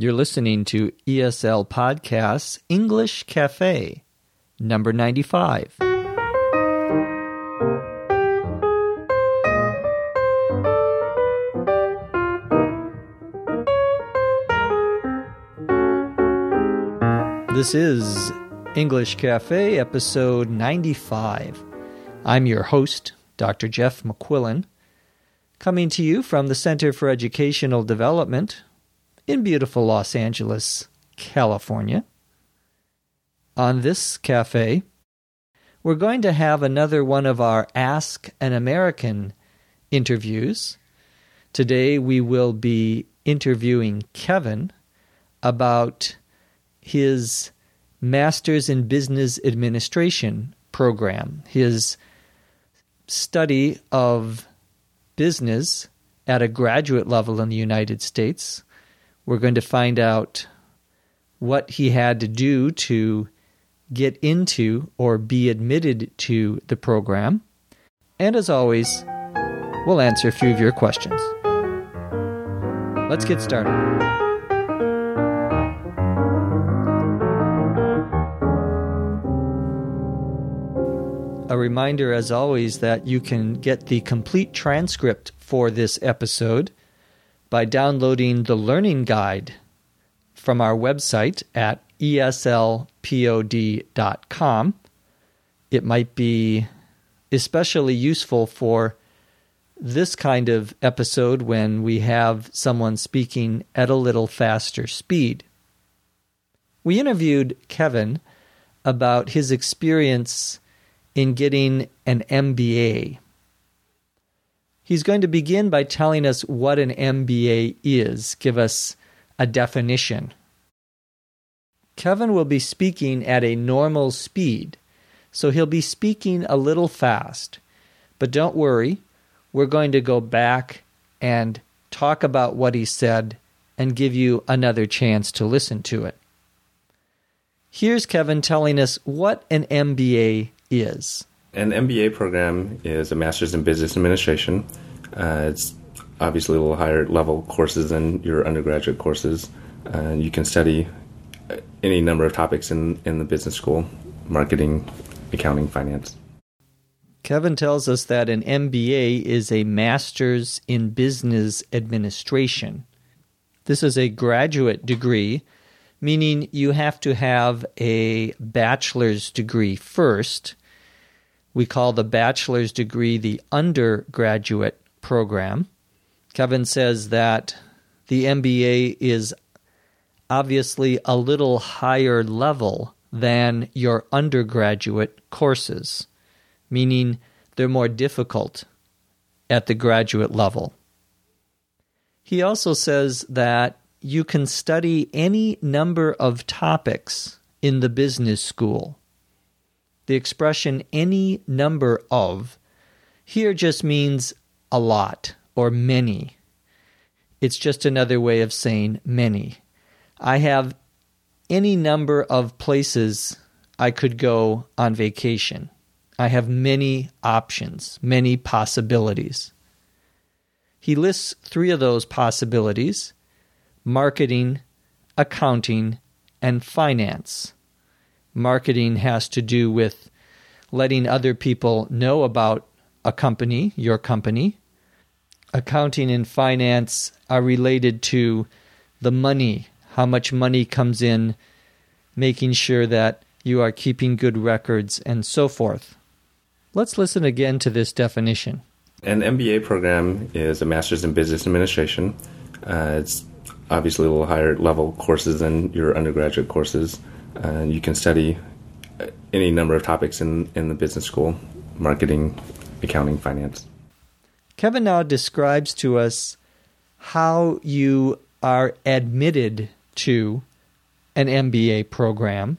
You're listening to ESL Podcasts English Cafe, number 95. This is English Cafe, episode 95. I'm your host, Dr. Jeff McQuillan, coming to you from the Center for Educational Development in beautiful Los Angeles, California. On this cafe, we're going to have another one of our Ask an American interviews. Today we will be interviewing Kevin about his Master's in Business Administration program, his study of business at a graduate level in the United States. We're going to find out what he had to do to get into or be admitted to the program. And as always, we'll answer a few of your questions. Let's get started. A reminder, as always, that you can get the complete transcript for this episode by downloading the learning guide from our website at eslpod.com. It might be especially useful for this kind of episode when we have someone speaking at a little faster speed. We interviewed Kevin about his experience in getting an MBA. He's going to begin by telling us what an MBA is, give us a definition. Kevin will be speaking at a normal speed, so he'll be speaking a little fast. But don't worry, we're going to go back and talk about what he said and give you another chance to listen to it. Here's Kevin telling us what an MBA is? An MBA program is a Master's in Business Administration. Uh, it's obviously a little higher level courses than your undergraduate courses. Uh, you can study any number of topics in, in the business school marketing, accounting, finance. Kevin tells us that an MBA is a Master's in Business Administration. This is a graduate degree, meaning you have to have a bachelor's degree first we call the bachelor's degree the undergraduate program. Kevin says that the MBA is obviously a little higher level than your undergraduate courses, meaning they're more difficult at the graduate level. He also says that you can study any number of topics in the business school the expression any number of here just means a lot or many. It's just another way of saying many. I have any number of places I could go on vacation. I have many options, many possibilities. He lists three of those possibilities marketing, accounting, and finance marketing has to do with letting other people know about a company, your company. Accounting and finance are related to the money, how much money comes in, making sure that you are keeping good records, and so forth. Let's listen again to this definition. An MBA program is a Master's in Business Administration. Uh, it's obviously a little higher level courses than your undergraduate courses. Uh, you can study any number of topics in, in the business school marketing, accounting, finance. Kevin now describes to us how you are admitted to an MBA program.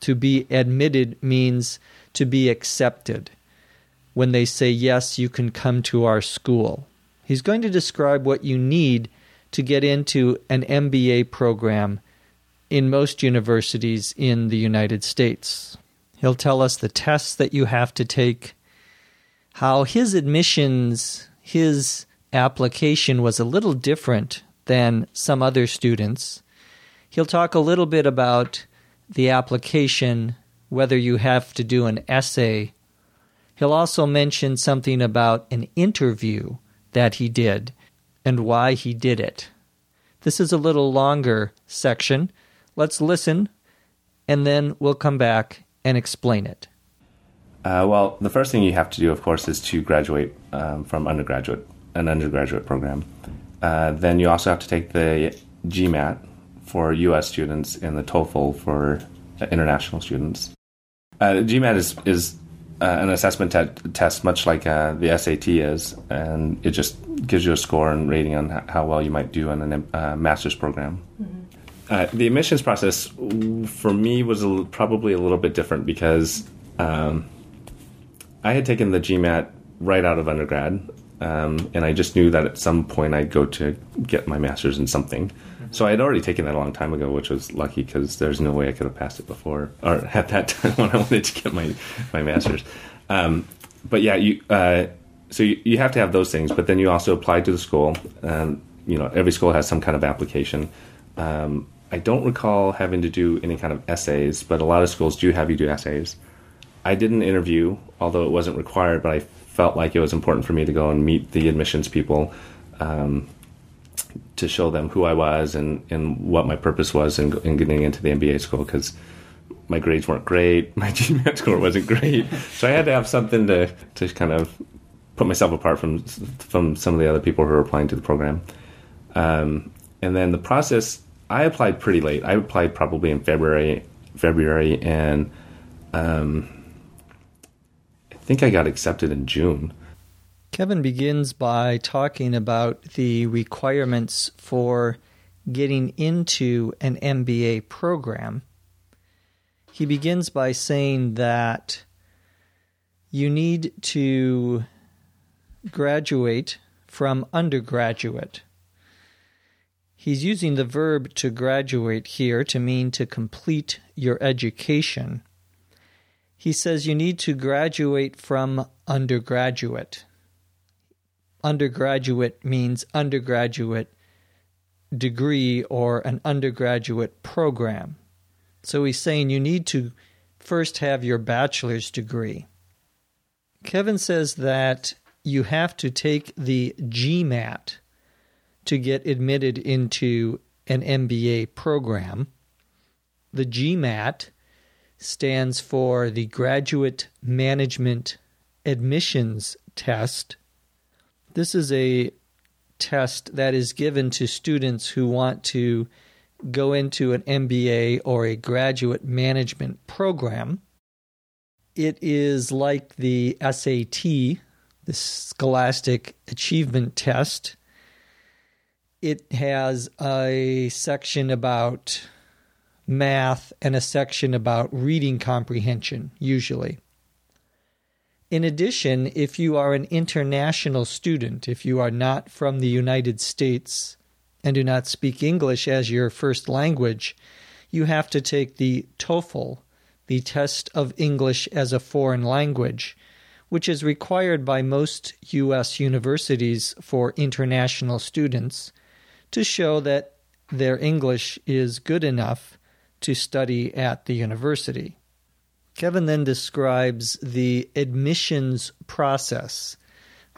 To be admitted means to be accepted. When they say, yes, you can come to our school. He's going to describe what you need to get into an MBA program in most universities in the United States. He'll tell us the tests that you have to take, how his admissions, his application was a little different than some other students. He'll talk a little bit about the application, whether you have to do an essay. He'll also mention something about an interview that he did and why he did it. This is a little longer section. Let's listen, and then we'll come back and explain it. Uh, well, the first thing you have to do, of course, is to graduate um, from undergraduate, an undergraduate program. Uh, then you also have to take the GMAT for U.S. students and the TOEFL for international students. Uh, GMAT is is uh, an assessment te- test, much like uh, the SAT is, and it just gives you a score and rating on how well you might do on a uh, master's program. Mm-hmm. The admissions process for me was a, probably a little bit different because um, I had taken the GMAT right out of undergrad, um, and I just knew that at some point I'd go to get my master's in something. Mm-hmm. So I had already taken that a long time ago, which was lucky because there's no way I could have passed it before or at that time when I wanted to get my my master's. Um, but yeah, you uh, so you, you, have to have those things, but then you also apply to the school. And you know, every school has some kind of application. Um, I don't recall having to do any kind of essays, but a lot of schools do have you do essays. I did an interview, although it wasn't required, but I felt like it was important for me to go and meet the admissions people um, to show them who I was and, and what my purpose was in, in getting into the MBA school because my grades weren't great, my GMAT score wasn't great, so I had to have something to to kind of put myself apart from from some of the other people who were applying to the program. Um, and then the process, I applied pretty late. I applied probably in February, February, and um, I think I got accepted in June. Kevin begins by talking about the requirements for getting into an MBA program. He begins by saying that you need to graduate from undergraduate. He's using the verb to graduate here to mean to complete your education he says you need to graduate from undergraduate. Undergraduate means undergraduate degree or an undergraduate program. So he's saying you need to first have your bachelor's degree. Kevin says that you have to take the GMAT to get admitted into an MBA program. The GMAT stands for the Graduate Management Admissions Test. This is a test that is given to students who want to go into an MBA or a graduate management program. It is like the SAT, the Scholastic Achievement Test. It has a section about math, and a section about reading comprehension, usually. In addition, if you are an international student, if you are not from the United States and do not speak English as your first language, you have to take the TOEFL, the test of English as a foreign language, which is required by most U.S. universities for international students to show that their English is good enough to study at the university. Kevin then describes the admissions process,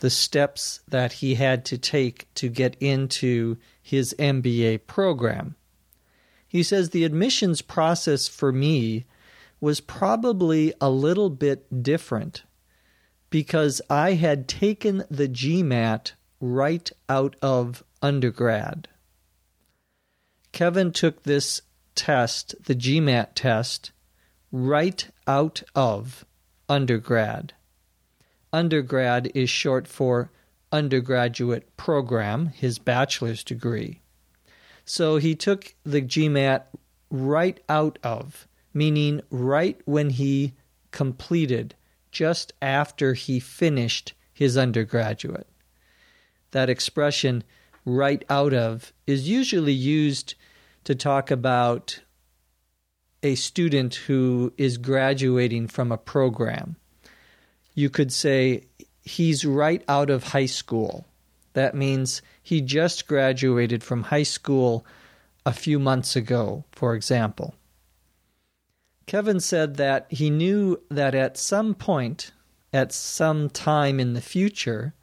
the steps that he had to take to get into his MBA program. He says the admissions process for me was probably a little bit different because I had taken the GMAT right out of undergrad. Kevin took this test, the GMAT test, right out of undergrad. Undergrad is short for undergraduate program, his bachelor's degree. So he took the GMAT right out of, meaning right when he completed, just after he finished his undergraduate. That expression, right out of, is usually used to talk about a student who is graduating from a program. You could say he's right out of high school. That means he just graduated from high school a few months ago, for example. Kevin said that he knew that at some point, at some time in the future,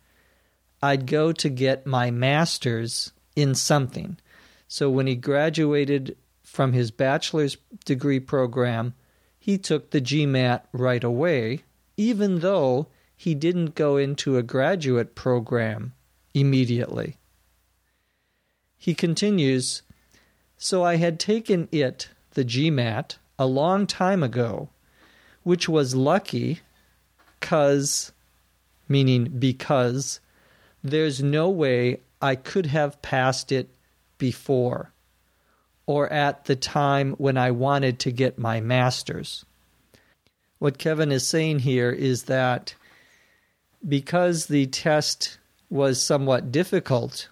I'd go to get my master's in something. So when he graduated from his bachelor's degree program, he took the GMAT right away, even though he didn't go into a graduate program immediately. He continues So I had taken it, the GMAT, a long time ago, which was lucky, cause, meaning because, there's no way I could have passed it before or at the time when I wanted to get my master's. What Kevin is saying here is that because the test was somewhat difficult,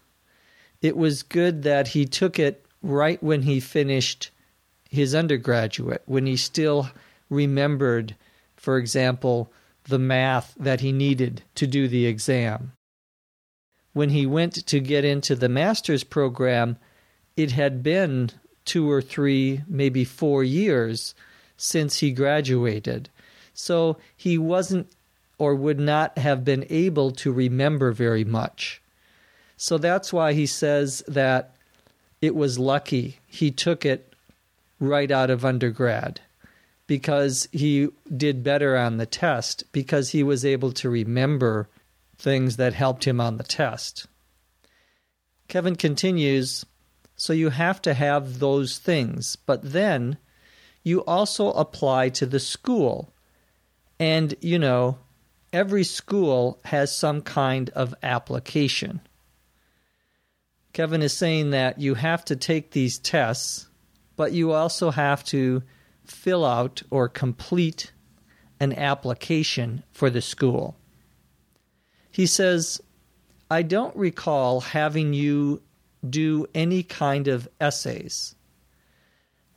it was good that he took it right when he finished his undergraduate, when he still remembered, for example, the math that he needed to do the exam. When he went to get into the master's program, it had been two or three, maybe four years since he graduated. So he wasn't or would not have been able to remember very much. So that's why he says that it was lucky he took it right out of undergrad because he did better on the test because he was able to remember things that helped him on the test. Kevin continues So you have to have those things, but then you also apply to the school. And, you know, every school has some kind of application. Kevin is saying that you have to take these tests, but you also have to fill out or complete an application for the school. He says, I don't recall having you do any kind of essays.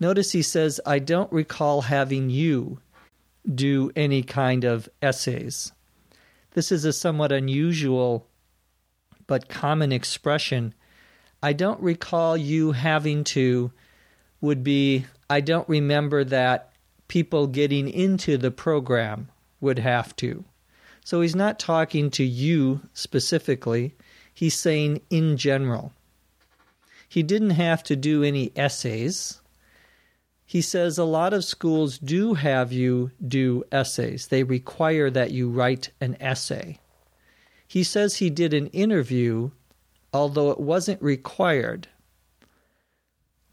Notice he says, I don't recall having you do any kind of essays. This is a somewhat unusual but common expression. I don't recall you having to, would be, I don't remember that people getting into the program would have to. So he's not talking to you specifically, he's saying in general. He didn't have to do any essays. He says a lot of schools do have you do essays, they require that you write an essay. He says he did an interview, although it wasn't required.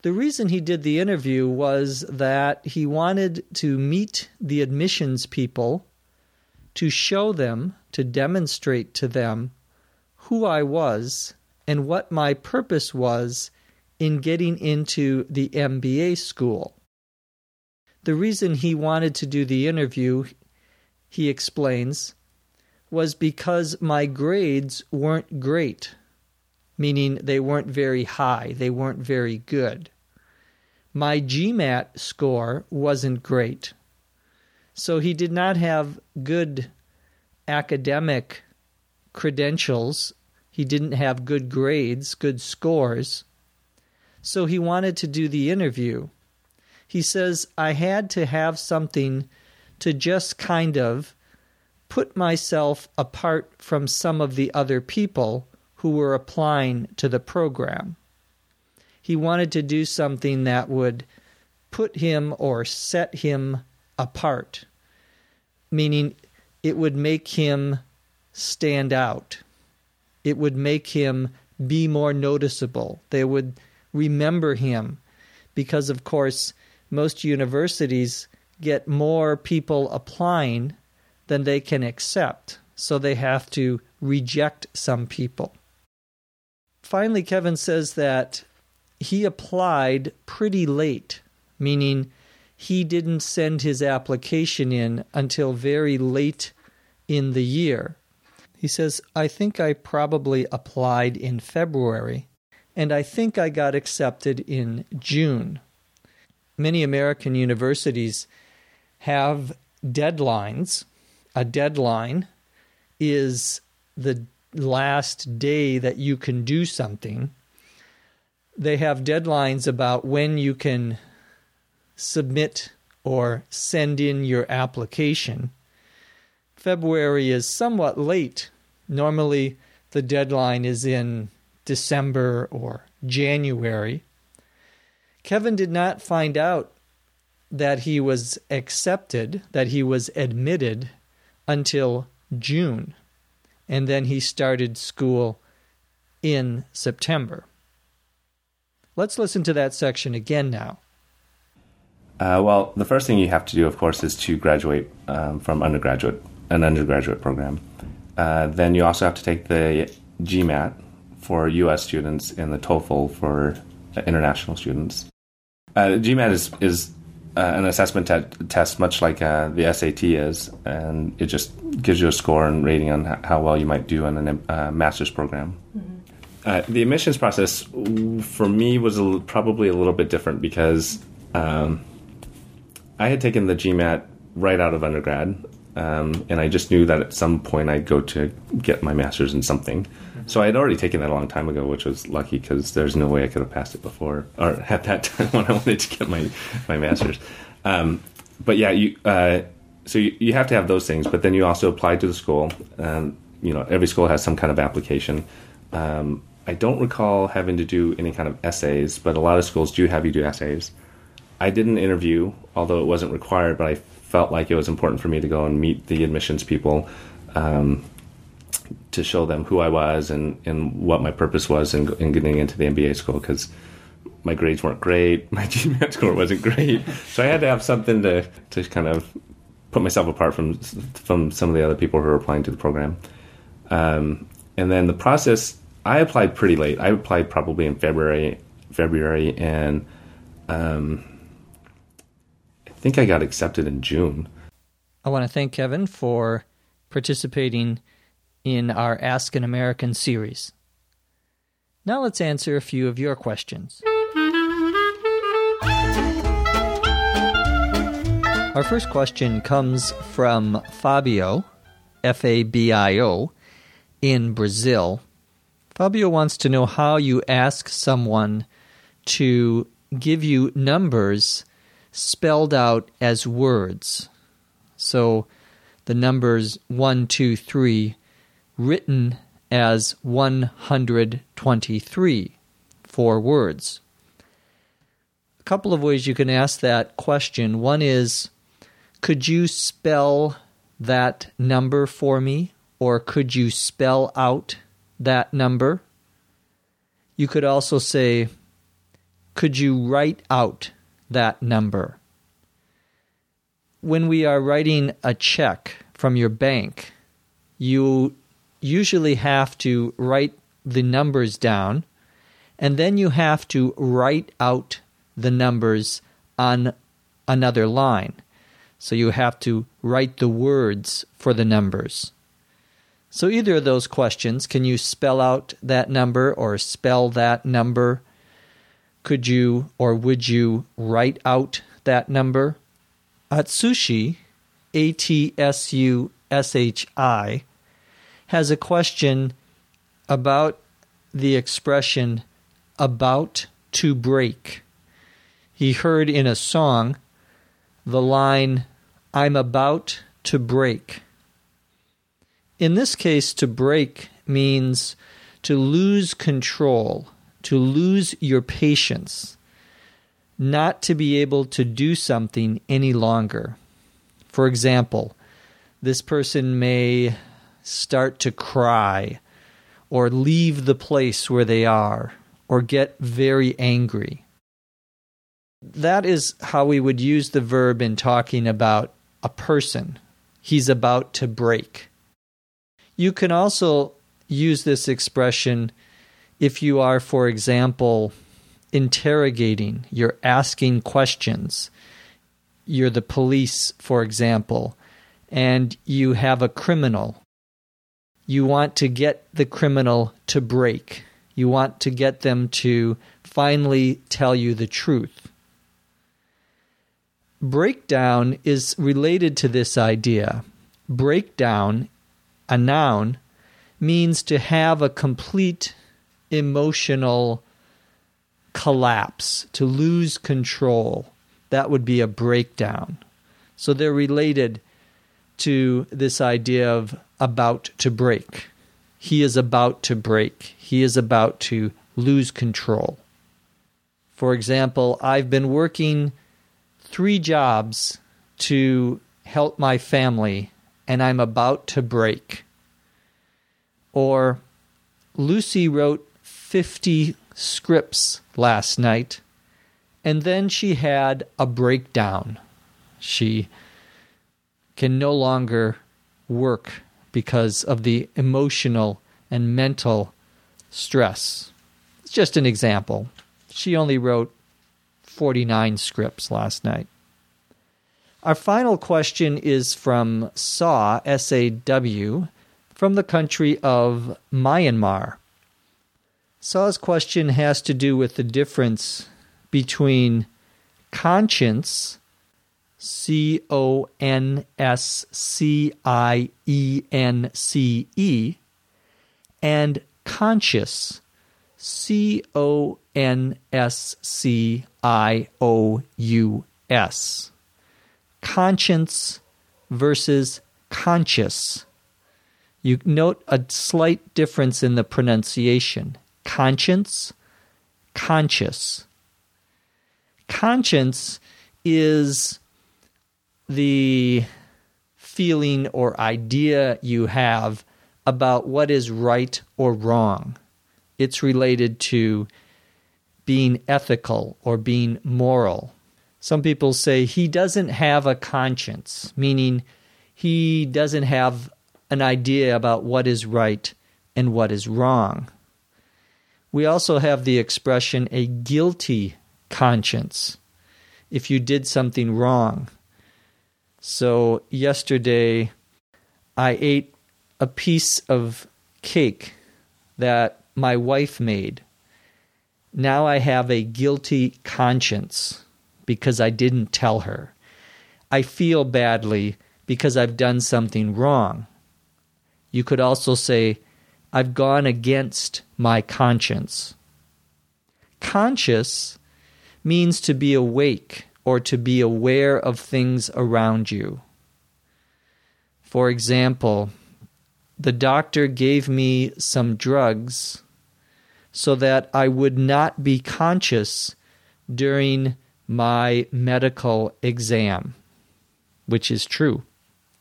The reason he did the interview was that he wanted to meet the admissions people to show them, to demonstrate to them who I was and what my purpose was in getting into the MBA school. The reason he wanted to do the interview, he explains, was because my grades weren't great, meaning they weren't very high, they weren't very good. My GMAT score wasn't great. So he did not have good academic credentials. He didn't have good grades, good scores. So he wanted to do the interview. He says, I had to have something to just kind of put myself apart from some of the other people who were applying to the program. He wanted to do something that would put him or set him apart meaning it would make him stand out. It would make him be more noticeable. They would remember him because, of course, most universities get more people applying than they can accept, so they have to reject some people. Finally, Kevin says that he applied pretty late, meaning he didn't send his application in until very late in the year. He says, I think I probably applied in February, and I think I got accepted in June. Many American universities have deadlines. A deadline is the last day that you can do something. they have deadlines about when you can submit or send in your application. February is somewhat late. Normally, the deadline is in December or January. Kevin did not find out that he was accepted, that he was admitted until June. And then he started school in September. Let's listen to that section again now. Uh, well, the first thing you have to do, of course, is to graduate um, from undergraduate, an undergraduate program. Uh, then you also have to take the GMAT for U.S. students and the TOEFL for international students. Uh, GMAT is is uh, an assessment te- test, much like uh, the SAT is, and it just gives you a score and rating on how well you might do in a uh, master's program. Mm-hmm. Uh, the admissions process for me was a, probably a little bit different because um, I had taken the GMAT right out of undergrad, um, and I just knew that at some point I'd go to get my master's in something. Mm-hmm. So I had already taken that a long time ago, which was lucky because there's no way I could have passed it before or at that time when I wanted to get my my master's. Um, but yeah, you uh, so you, you have to have those things, but then you also apply to the school. Um, you know, every school has some kind of application. Um, I don't recall having to do any kind of essays, but a lot of schools do have you do essays. I did an interview, although it wasn't required, but I felt like it was important for me to go and meet the admissions people um, to show them who I was and, and what my purpose was in, in getting into the MBA school because my grades weren't great, my GMAT score wasn't great, so I had to have something to to kind of put myself apart from from some of the other people who were applying to the program. Um, and then the process, I applied pretty late. I applied probably in February, February, and um, I think I got accepted in June. I want to thank Kevin for participating in our Ask an American series. Now let's answer a few of your questions. Our first question comes from Fabio, F A B I O, in Brazil. Fabio wants to know how you ask someone to give you numbers spelled out as words. So the numbers 1, 2, 3 written as 123, four words. A couple of ways you can ask that question. One is, could you spell that number for me? Or could you spell out that number? You could also say, could you write out that number. When we are writing a check from your bank, you usually have to write the numbers down and then you have to write out the numbers on another line. So you have to write the words for the numbers. So, either of those questions can you spell out that number or spell that number could you or would you write out that number? Atsushi, A T S U S H I, has a question about the expression about to break. He heard in a song the line, I'm about to break. In this case, to break means to lose control to lose your patience, not to be able to do something any longer. For example, this person may start to cry or leave the place where they are or get very angry. That is how we would use the verb in talking about a person. He's about to break. You can also use this expression if you are, for example, interrogating, you're asking questions, you're the police, for example, and you have a criminal. You want to get the criminal to break. You want to get them to finally tell you the truth. Breakdown is related to this idea. Breakdown, a noun, means to have a complete emotional collapse, to lose control. That would be a breakdown. So they're related to this idea of about to break. He is about to break. He is about to lose control. For example, I've been working three jobs to help my family and I'm about to break. Or Lucy wrote 50 scripts last night and then she had a breakdown. She can no longer work because of the emotional and mental stress. It's just an example. She only wrote 49 scripts last night. Our final question is from SAW, S A W, from the country of Myanmar. SAW's question has to do with the difference between conscience, C O N S C I E N C E, and conscious, C O N S C I O U S conscience versus conscious. You note a slight difference in the pronunciation. Conscience, conscious. Conscience is the feeling or idea you have about what is right or wrong. It's related to being ethical or being moral. Some people say he doesn't have a conscience, meaning he doesn't have an idea about what is right and what is wrong. We also have the expression a guilty conscience if you did something wrong. So, yesterday I ate a piece of cake that my wife made. Now I have a guilty conscience because I didn't tell her. I feel badly because I've done something wrong. You could also say, I've gone against my conscience. Conscious means to be awake or to be aware of things around you. For example, the doctor gave me some drugs so that I would not be conscious during my medical exam, which is true.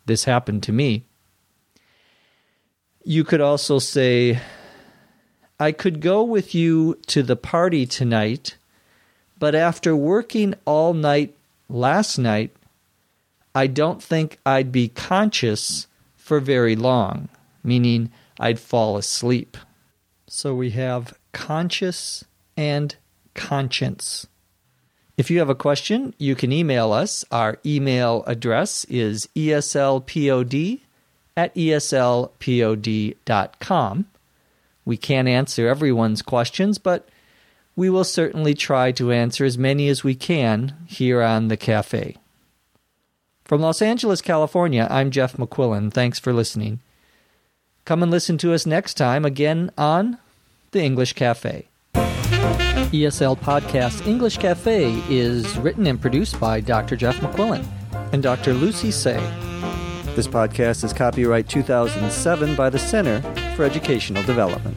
This happened to me. You could also say, I could go with you to the party tonight, but after working all night last night, I don't think I'd be conscious for very long, meaning I'd fall asleep. So we have conscious and conscience. If you have a question, you can email us. Our email address is eslpod at eslpod.com. We can't answer everyone's questions, but we will certainly try to answer as many as we can here on the cafe. From Los Angeles, California, I'm Jeff McQuillan. Thanks for listening. Come and listen to us next time again on The English Cafe. ESL Podcast English Cafe is written and produced by Dr. Jeff McQuillan and Dr. Lucy Tse. This podcast is copyright 2007 by the Center for Educational Development.